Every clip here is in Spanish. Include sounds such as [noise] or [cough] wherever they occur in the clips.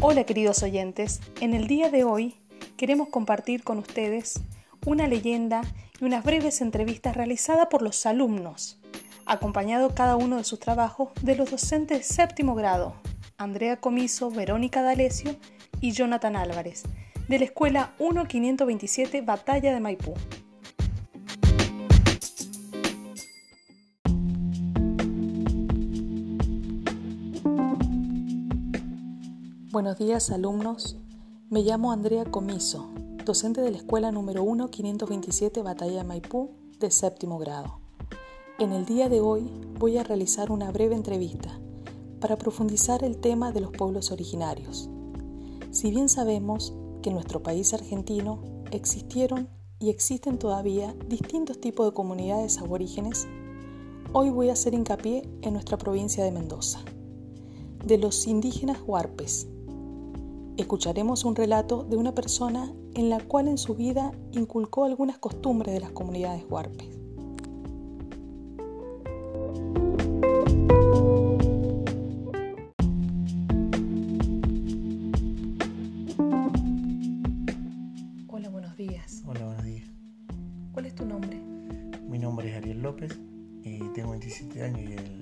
Hola queridos oyentes, en el día de hoy queremos compartir con ustedes una leyenda y unas breves entrevistas realizadas por los alumnos, acompañado cada uno de sus trabajos de los docentes séptimo grado, Andrea Comiso, Verónica D'Alessio y Jonathan Álvarez, de la Escuela 1527 Batalla de Maipú. Buenos días alumnos, me llamo Andrea Comiso, docente de la escuela número 1 527 Batalla Maipú de séptimo grado. En el día de hoy voy a realizar una breve entrevista para profundizar el tema de los pueblos originarios. Si bien sabemos que en nuestro país argentino existieron y existen todavía distintos tipos de comunidades aborígenes, hoy voy a hacer hincapié en nuestra provincia de Mendoza, de los indígenas huarpes, escucharemos un relato de una persona en la cual en su vida inculcó algunas costumbres de las comunidades huarpes. Hola, buenos días. Hola, buenos días. ¿Cuál es tu nombre? Mi nombre es Ariel López y tengo 27 años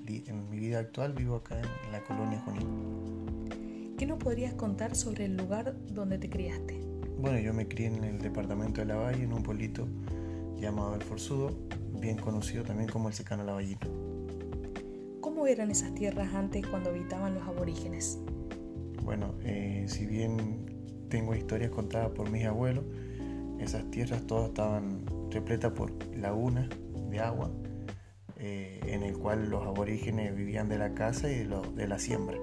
y en mi vida actual vivo acá en la colonia Junín. ¿Qué nos podrías contar sobre el lugar donde te criaste? Bueno, yo me crié en el departamento de La Valle, en un pueblito llamado El Forzudo, bien conocido también como el Secano Lavallino. ¿Cómo eran esas tierras antes cuando habitaban los aborígenes? Bueno, eh, si bien tengo historias contadas por mis abuelos, esas tierras todas estaban repletas por lagunas de agua, eh, en el cual los aborígenes vivían de la caza y de, de la siembra.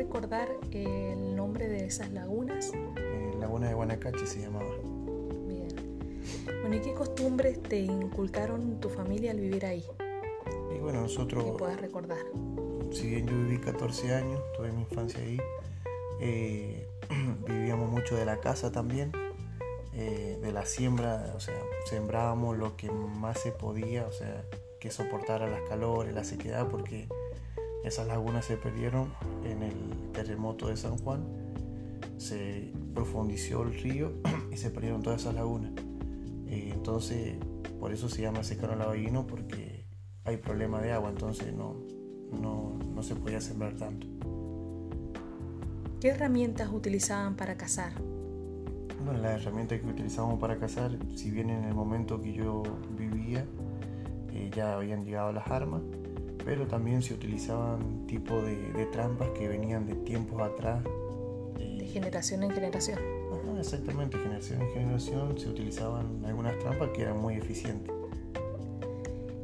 ¿Podés recordar el nombre de esas lagunas? Eh, laguna de Guanacache se llamaba. Bien. Bueno, ¿y qué costumbres te inculcaron tu familia al vivir ahí? Y bueno, nosotros... ¿Qué puedes recordar? Si bien yo viví 14 años, tuve mi infancia ahí, eh, [clears throat] vivíamos mucho de la casa también, eh, de la siembra, o sea, sembrábamos lo que más se podía, o sea, que soportara las calores, la sequedad, porque esas lagunas se perdieron en el terremoto de San Juan, se profundizó el río [clears throat] y se perdieron todas esas lagunas. Eh, entonces, por eso se llama secano lavallino, porque hay problema de agua, entonces no, no, no se podía sembrar tanto. ¿Qué herramientas utilizaban para cazar? Bueno, las herramientas que utilizábamos para cazar, si bien en el momento que yo vivía eh, ya habían llegado las armas, pero también se utilizaban tipo de, trampas que venían de tiempos atrás. De generación en generación. Ajá, exactamente, generación en generación se utilizaban algunas trampas que eran muy eficientes.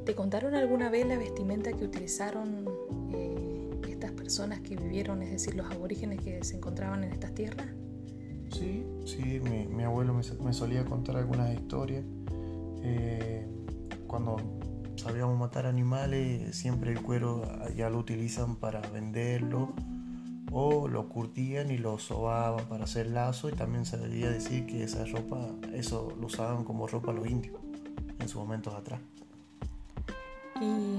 ¿Te contaron alguna vez la vestimenta que utilizaron eh, estas personas que vivieron, es decir, los aborígenes que se encontraban en estas tierras? Sí, sí, mi, abuelo me, solía contar algunas historias. Eh, cuando sabíamos matar animales, siempre el cuero ya lo utilizan para venderlo o lo curtían y lo sobaban para hacer lazo y también se debía decir que esa ropa, eso lo usaban como ropa los indios en sus momentos atrás. Y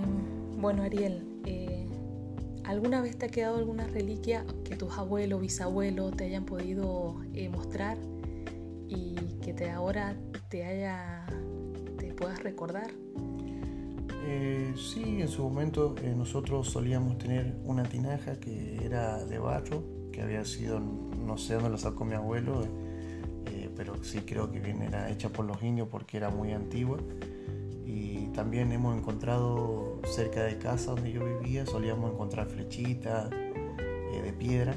bueno, Ariel, eh, ¿alguna vez te ha quedado alguna reliquia que tus abuelos, bisabuelos te hayan podido eh, mostrar y que te ahora te haya, te puedas recordar? Eh, sí, en su momento eh, nosotros solíamos tener una tinaja que era de barro, que había sido, no sé dónde lo sacó mi abuelo, eh, pero sí creo que bien era hecha por los indios porque era muy antigua. Y también hemos encontrado cerca de casa donde yo vivía, solíamos encontrar flechitas de piedra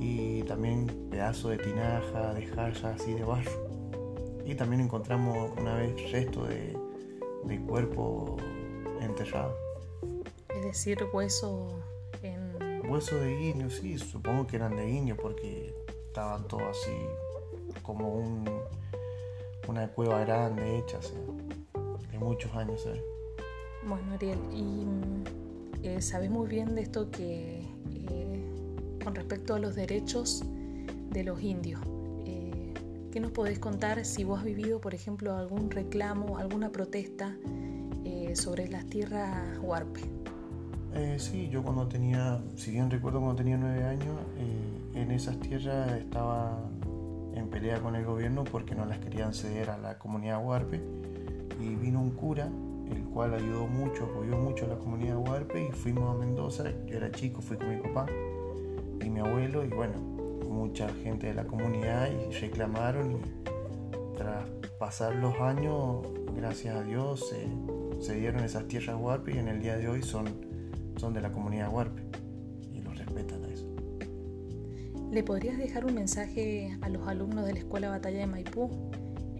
y también pedazos de tinaja, de jarra así de barro. Y también encontramos una vez resto de de cuerpo enterrado. Es decir, hueso en... Hueso de guineo, sí, supongo que eran de guineo porque estaban todos así como un, una cueva grande hecha, de muchos años. ¿sabes? Bueno, Ariel, y eh, sabes muy bien de esto que eh, con respecto a los derechos de los indios. ¿Qué nos podés contar si vos has vivido, por ejemplo, algún reclamo, alguna protesta eh, sobre las tierras huarpe? Eh, sí, yo cuando tenía, si bien recuerdo cuando tenía nueve años, eh, en esas tierras estaban en pelea con el gobierno porque no las querían ceder a la comunidad huarpe y vino un cura el cual ayudó mucho, apoyó mucho a la comunidad huarpe y fuimos a Mendoza, yo era chico, fui con mi papá y mi abuelo y bueno, mucha gente de la comunidad y reclamaron y tras pasar los años, gracias a Dios, se dieron esas tierras huarpe y en el día de hoy son, son de la comunidad huarpe y los respetan a eso. ¿Le podrías dejar un mensaje a los alumnos de la Escuela Batalla de Maipú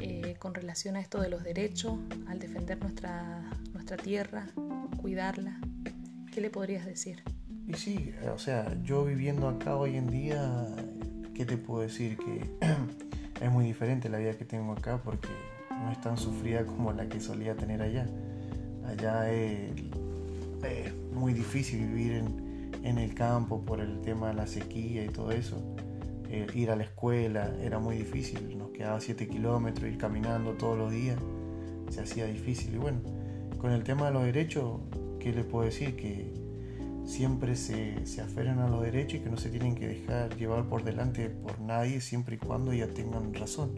eh, con relación a esto de los derechos, al defender nuestra, nuestra tierra, cuidarla? ¿Qué le podrías decir? Y sí, o sea, yo viviendo acá hoy en día, ¿qué te puedo decir? Que [clears throat] es muy diferente la vida que tengo acá porque no es tan sufrida como la que solía tener allá. Allá es, muy difícil vivir en, el campo por el tema de la sequía y todo eso. Eh, ir a la escuela era muy difícil, nos quedaba 7 kilómetros, ir caminando todos los días, se hacía difícil. Y bueno, con el tema de los derechos, ¿qué les puedo decir? Que siempre se, se aferran a los derechos y que no se tienen que dejar llevar por delante por nadie siempre y cuando ya tengan razón.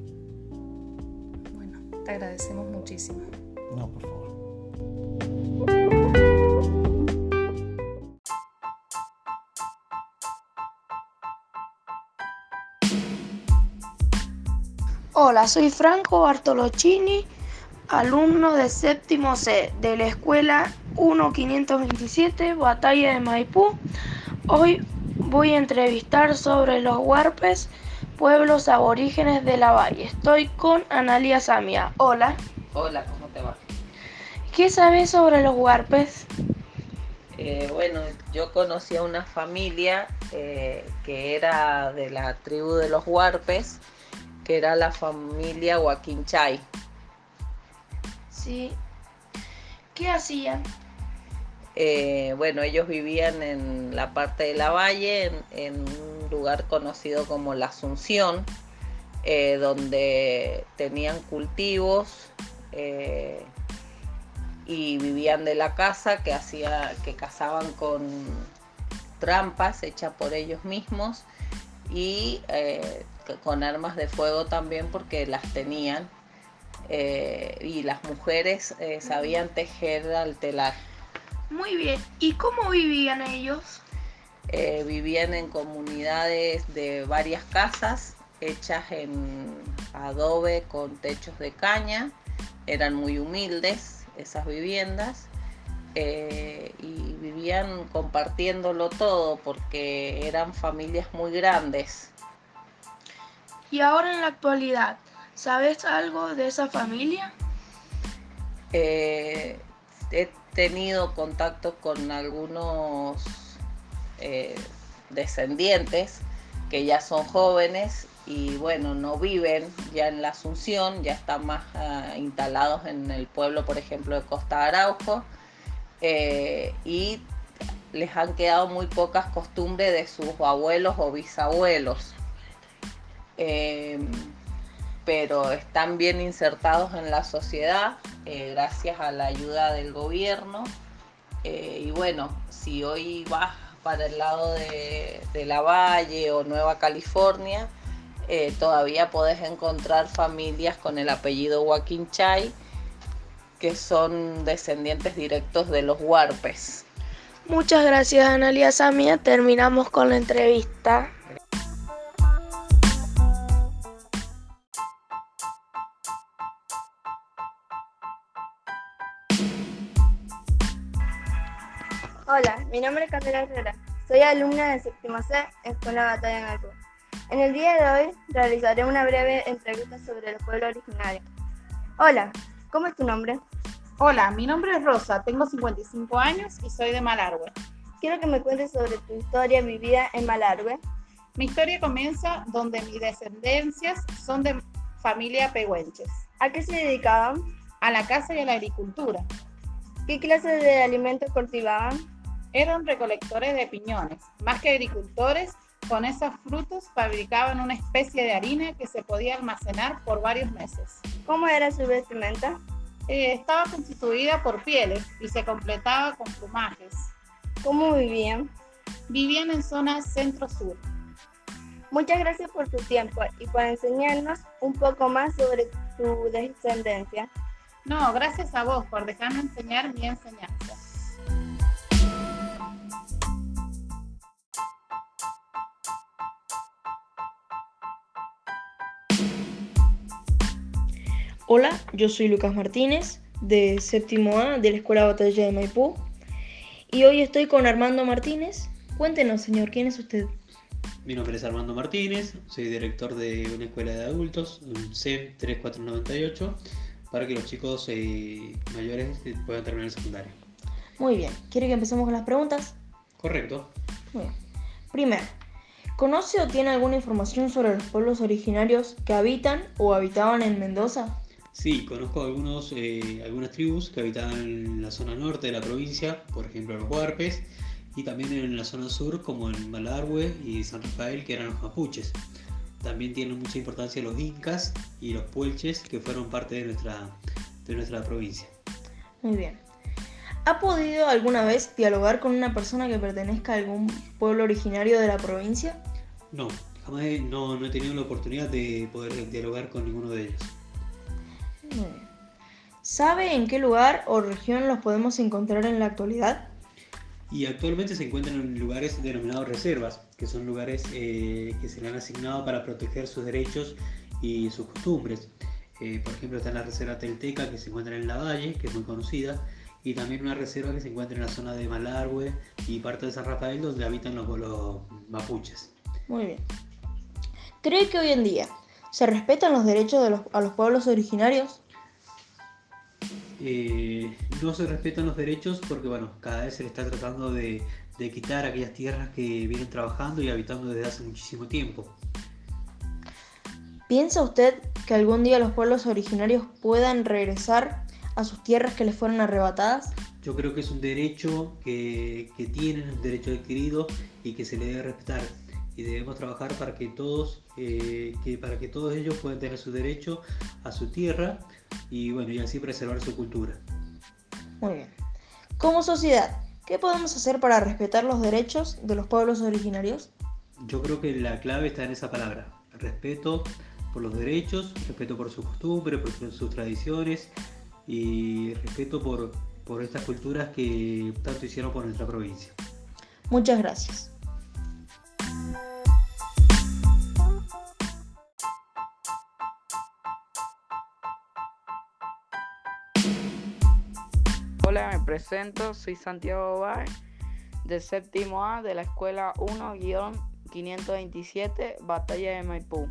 Bueno, te agradecemos muchísimo. No, por favor. Hola, soy Franco Bartolocini, alumno de séptimo C de la escuela 1527 Batalla de Maipú. Hoy voy a entrevistar sobre los huarpes, pueblos aborígenes de la valle. Estoy con Analia Samia. Hola. Hola, ¿cómo te va? ¿Qué sabes sobre los huarpes? Eh, bueno, yo conocí a una familia eh, que era de la tribu de los huarpes que era la familia Chay. Sí. ¿Qué hacían? Eh, bueno, ellos vivían en la parte de la valle, en, un lugar conocido como la Asunción, eh, donde tenían cultivos eh, y vivían de la casa que hacía, que cazaban con trampas hechas por ellos mismos y con armas de fuego también porque las tenían y las mujeres sabían tejer al telar. Muy bien, ¿y cómo vivían ellos? Eh, vivían en comunidades de varias casas hechas en adobe con techos de caña, eran muy humildes esas viviendas y vivían compartiéndolo todo porque eran familias muy grandes y ahora en la actualidad, ¿sabes algo de esa familia? Eh, he tenido contacto con algunos eh, descendientes que ya son jóvenes y bueno, no viven ya en la Asunción, ya están más ah, instalados en el pueblo, por ejemplo, de Costa Araujo, eh, y les han quedado muy pocas costumbres de sus abuelos o bisabuelos. Em, pero están bien insertados en la sociedad eh, gracias a la ayuda del gobierno. Eh, y bueno, si hoy vas para el lado de, La Valle o Nueva California, eh, todavía podés encontrar familias con el apellido Chay que son descendientes directos de los huarpes. Muchas gracias Analia Samia, terminamos con la entrevista. Mi nombre es Candela Herrera. Soy alumna de séptimo C, Escuela Batalla en Alco. En el día de hoy realizaré una breve entrevista sobre el pueblo originario. Hola, ¿cómo es tu nombre? Hola, mi nombre es Rosa, tengo 55 años y soy de Malargüe. Quiero que me cuentes sobre tu historia vivida en Malargüe. Mi historia comienza donde mis descendencias son de familia pehuenches. ¿A qué se dedicaban? A la caza y a la agricultura. ¿Qué clase de alimentos cultivaban? Eran recolectores de piñones. Más que agricultores, con esos frutos fabricaban una especie de harina que se podía almacenar por varios meses. ¿Cómo era su vestimenta? Eh, estaba constituida por pieles y se completaba con plumajes. ¿Cómo vivían? Vivían en zonas centro-sur. Muchas gracias por tu tiempo y por enseñarnos un poco más sobre tu descendencia. No, gracias a vos por dejarme enseñar mi enseñanza. Hola, yo soy Lucas Martínez, de séptimo A de la Escuela Batalla de Maipú. Y hoy estoy con Armando Martínez. Cuéntenos, señor, ¿quién es usted? Mi nombre es Armando Martínez, soy director de una escuela de adultos, un CEM 3498, para que los chicos eh, mayores puedan terminar el secundario. Muy bien, ¿quiere que empecemos con las preguntas? Correcto. Muy bien. Primero, ¿conoce o tiene alguna información sobre los pueblos originarios que habitan o habitaban en Mendoza? Sí, conozco algunos, eh, algunas tribus que habitaban en la zona norte de la provincia, por ejemplo los Huarpes, y también en la zona sur como en Malargüe y San Rafael, que eran los mapuches. También tienen mucha importancia los incas y los puelches, que fueron parte de nuestra, de nuestra provincia. Muy bien. ¿Ha podido alguna vez dialogar con una persona que pertenezca a algún pueblo originario de la provincia? No, jamás he- no, no he tenido la oportunidad de poder dialogar con ninguno de ellos. ¿Sabe en qué lugar o región los podemos encontrar en la actualidad? Y actualmente se encuentran en lugares denominados reservas, que son lugares eh, que se le han asignado para proteger sus derechos y sus costumbres. Eh, por ejemplo, está en la reserva Telteca, que se encuentra en la Valle, que es muy conocida, y también una reserva que se encuentra en la zona de Malargüe y parte de San Rafael, donde habitan los, los mapuches. Muy bien. ¿Cree que hoy en día se respetan los derechos de los, a los pueblos originarios? Eh, no se respetan los derechos porque, bueno, cada vez se le está tratando de, de quitar aquellas tierras que vienen trabajando y habitando desde hace muchísimo tiempo. ¿Piensa usted que algún día los pueblos originarios puedan regresar a sus tierras que les fueron arrebatadas? Yo creo que es un derecho que, que tienen, un derecho adquirido y que se le debe respetar. Y debemos trabajar para que todos, eh, que, para que todos ellos puedan tener su derecho a su tierra y bueno, y así preservar su cultura. Muy bien. Como sociedad, ¿qué podemos hacer para respetar los derechos de los pueblos originarios? Yo creo que la clave está en esa palabra, respeto por los derechos, respeto por su costumbre, por sus tradiciones y respeto por, por estas culturas que tanto hicieron por nuestra provincia. Muchas gracias. Presento, soy Santiago Báez, del séptimo A de la escuela 1-527, Batalla de Maipú.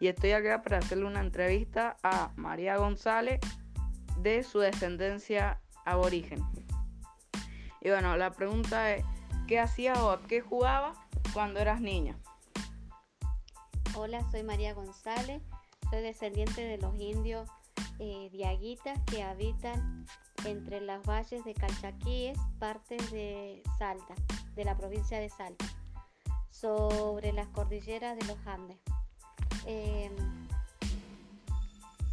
Y estoy acá para hacerle una entrevista a María González de su descendencia aborigen. Y bueno, la pregunta es, ¿qué hacías o a qué jugabas cuando eras niña? Hola, soy María González, soy descendiente de los indios eh, diaguitas que habitan entre las valles de Calchaquíes, partes de Salta, de la provincia de Salta, sobre las cordilleras de los Andes. Eh,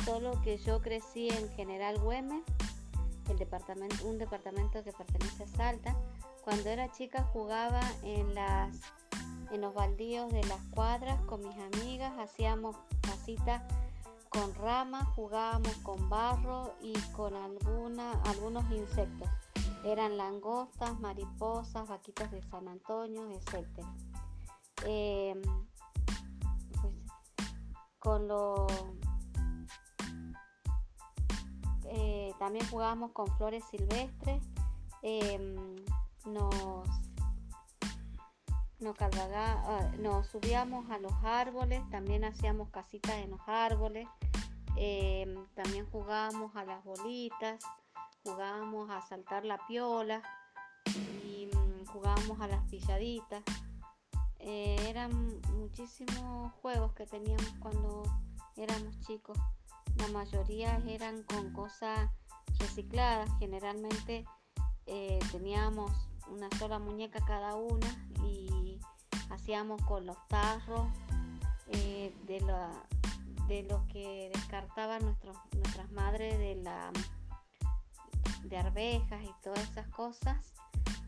solo que yo crecí en General Güemes, un departamento que pertenece a Salta. Cuando era chica jugaba en en los baldíos de las cuadras con mis amigas, hacíamos casitas con ramas, jugábamos con barro y con alguna, algunos insectos. Eran langostas, mariposas, vaquitas de San Antonio, etc. Eh, pues, con lo, eh, también jugábamos con flores silvestres. Eh, nos ah, nos subíamos a los árboles, también hacíamos casitas en los árboles, eh, también jugábamos a las bolitas, jugábamos a saltar la piola mm, jugábamos a las pilladitas. Eh, eran muchísimos juegos que teníamos cuando éramos chicos. La mayoría eran con cosas recicladas, generalmente eh, teníamos una sola muñeca cada una hacíamos con los tarros eh, de, la, de los que descartaban nuestros, nuestras madres de la de arvejas y todas esas cosas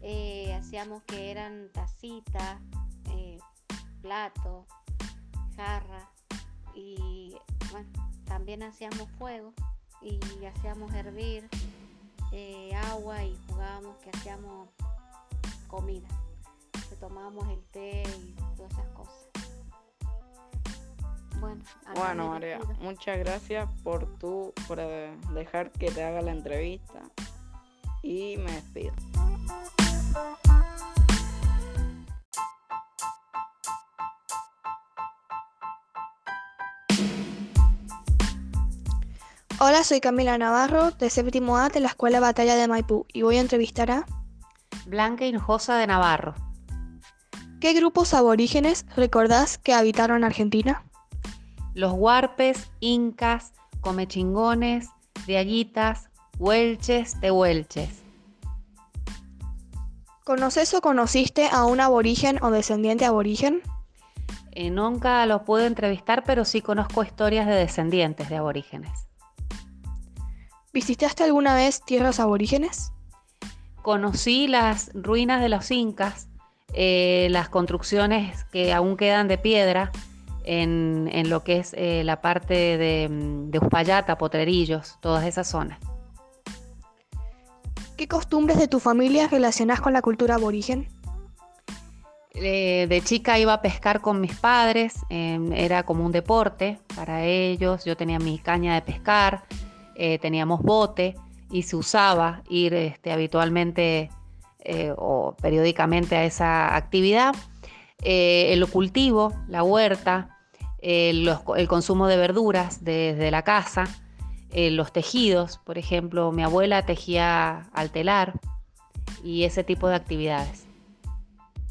eh, hacíamos que eran tacitas eh, platos, jarras y bueno, también hacíamos fuego y hacíamos hervir eh, agua y jugábamos que hacíamos comida, que tomábamos el té y todas esas cosas. Bueno, Bueno, María, despido. muchas gracias por tu, por eh, dejar que te haga la entrevista. Y me despido. Hola, soy Camila Navarro, de séptimo A de la Escuela Batalla de Maipú, y voy a entrevistar a Blanca Hinojosa de Navarro. ¿Qué grupos aborígenes recordás que habitaron Argentina? Los huarpes, incas, comechingones, diaguitas, huelches, tehuelches. ¿Conoces o conociste a un aborigen o descendiente aborigen? Eh, nunca los pude entrevistar, pero sí conozco historias de descendientes de aborígenes. ¿Visitaste alguna vez tierras aborígenes? Conocí las ruinas de los incas, eh, las construcciones que aún quedan de piedra en, en lo que es eh, la parte de, mm, de Uspallata, Potrerillos, todas esas zonas. ¿Qué costumbres de tu familia relacionás con la cultura aborigen? Eh, de chica iba a pescar con mis padres, eh, era como un deporte para ellos, yo tenía mi caña de pescar, teníamos bote y se usaba ir este, habitualmente eh, o periódicamente a esa actividad. Eh, el cultivo, la huerta, eh, los- el consumo de verduras desde la casa, los tejidos, por ejemplo, mi abuela tejía al telar y ese tipo de actividades.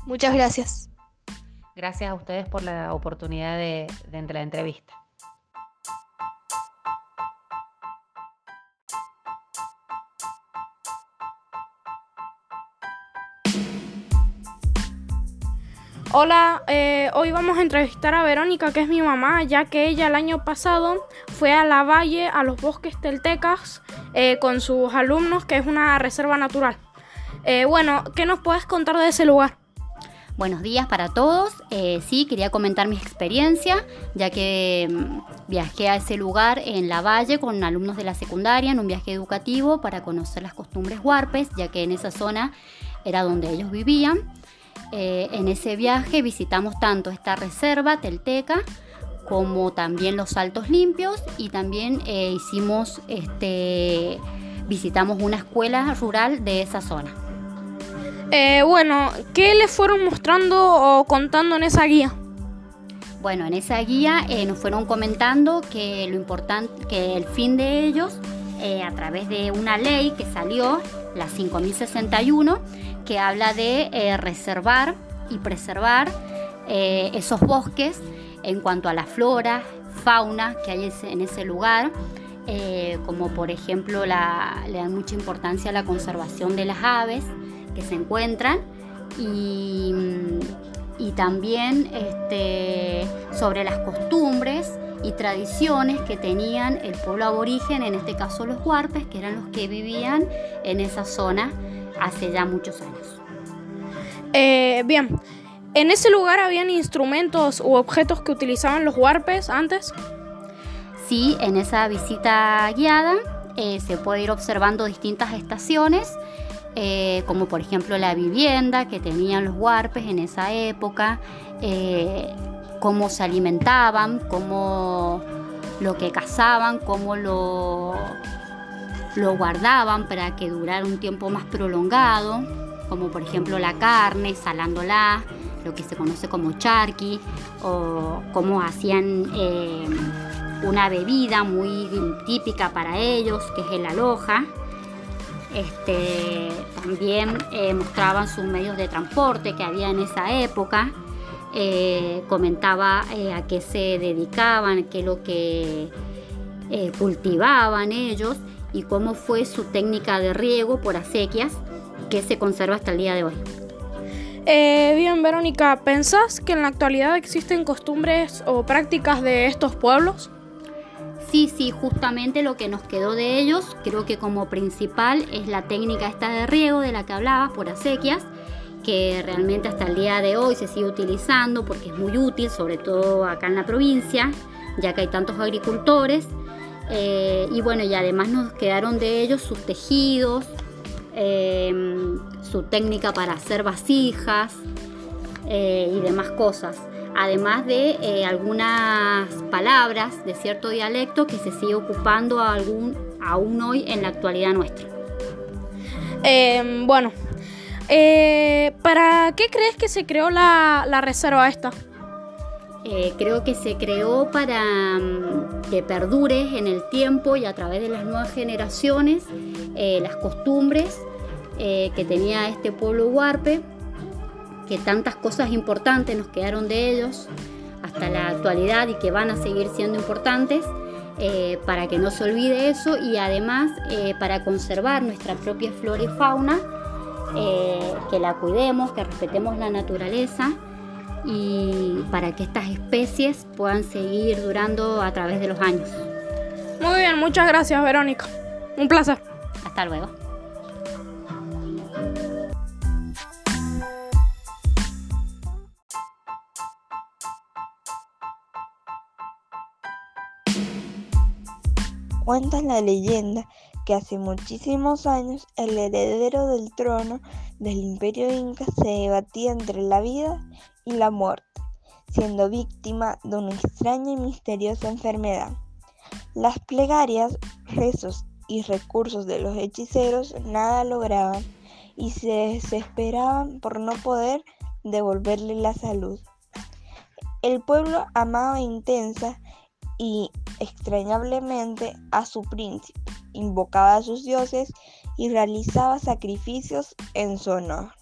Muchas gracias. Gracias a ustedes por la oportunidad de, de la entrevista. Hola, eh, hoy vamos a entrevistar a Verónica, que es mi mamá, ya que ella el año pasado fue a la valle, a los bosques teltecas, eh, con sus alumnos, que es una reserva natural. Eh, bueno, ¿qué nos puedes contar de ese lugar? Buenos días para todos. Sí, quería comentar mi experiencia, ya que mm, viajé a ese lugar en la valle con alumnos de la secundaria en un viaje educativo para conocer las costumbres huarpes, ya que en esa zona era donde ellos vivían. Eh, en ese viaje visitamos tanto esta reserva telteca como también los saltos limpios y también eh, hicimos este visitamos una escuela rural de esa zona. Eh, bueno, ¿qué les fueron mostrando o contando en esa guía? Bueno, en esa guía eh, nos fueron comentando que lo importante, que el fin de ellos, eh, a través de una ley que salió, la 5061, que habla de eh, reservar y preservar eh, esos bosques en cuanto a la flora, fauna que hay en ese lugar, eh, como por ejemplo la- le dan mucha importancia a la conservación de las aves que se encuentran y, y también este, sobre las costumbres y tradiciones que tenían el pueblo aborigen, en este caso los huarpes, que eran los que vivían en esa zona hace ya muchos años. Eh, bien, ¿en ese lugar habían instrumentos u objetos que utilizaban los huarpes antes? Sí, en esa visita guiada eh, se puede ir observando distintas estaciones, eh, como por ejemplo la vivienda que tenían los huarpes en esa época, eh, cómo se alimentaban, cómo lo que cazaban, cómo lo, lo guardaban para que durara un tiempo más prolongado, como por ejemplo la carne, salándola, lo que se conoce como charqui, o cómo hacían eh, una bebida muy típica para ellos, que es el aloja. Este, también eh, mostraban sus medios de transporte que había en esa época. Eh, comentaba eh, a qué se dedicaban, qué es lo que eh, cultivaban ellos y cómo fue su técnica de riego por acequias que se conserva hasta el día de hoy. Eh, bien, Verónica, ¿pensás que en la actualidad existen costumbres o prácticas de estos pueblos? Sí, sí, justamente lo que nos quedó de ellos, creo que como principal es la técnica esta de riego de la que hablabas por acequias, que realmente hasta el día de hoy se sigue utilizando porque es muy útil, sobre todo acá en la provincia, ya que hay tantos agricultores. Eh, y bueno, y además nos quedaron de ellos sus tejidos, eh, su técnica para hacer vasijas eh, y demás cosas. Además de algunas palabras de cierto dialecto que se sigue ocupando aún hoy en la actualidad nuestra. bueno, eh, ¿Para qué crees que se creó la, reserva esta? Eh, creo que se creó para mm, que perdure en el tiempo y a través de las nuevas generaciones eh, las costumbres que tenía este pueblo huarpe, que tantas cosas importantes nos quedaron de ellos hasta la actualidad y que van a seguir siendo importantes. para que no se olvide eso y además para conservar nuestra propia flora y fauna eh, que la cuidemos, que respetemos la naturaleza y para que estas especies puedan seguir durando a través de los años. Muy bien, muchas gracias Verónica. Un placer. Hasta luego. Cuenta la leyenda que hace muchísimos años el heredero del trono del imperio inca se debatía entre la vida y la muerte, siendo víctima de una extraña y misteriosa enfermedad. Las plegarias, rezos y recursos de los hechiceros nada lograban y se desesperaban por no poder devolverle la salud. El pueblo amaba intensa y extrañablemente a su príncipe, invocaba a sus dioses y realizaba sacrificios en su honor.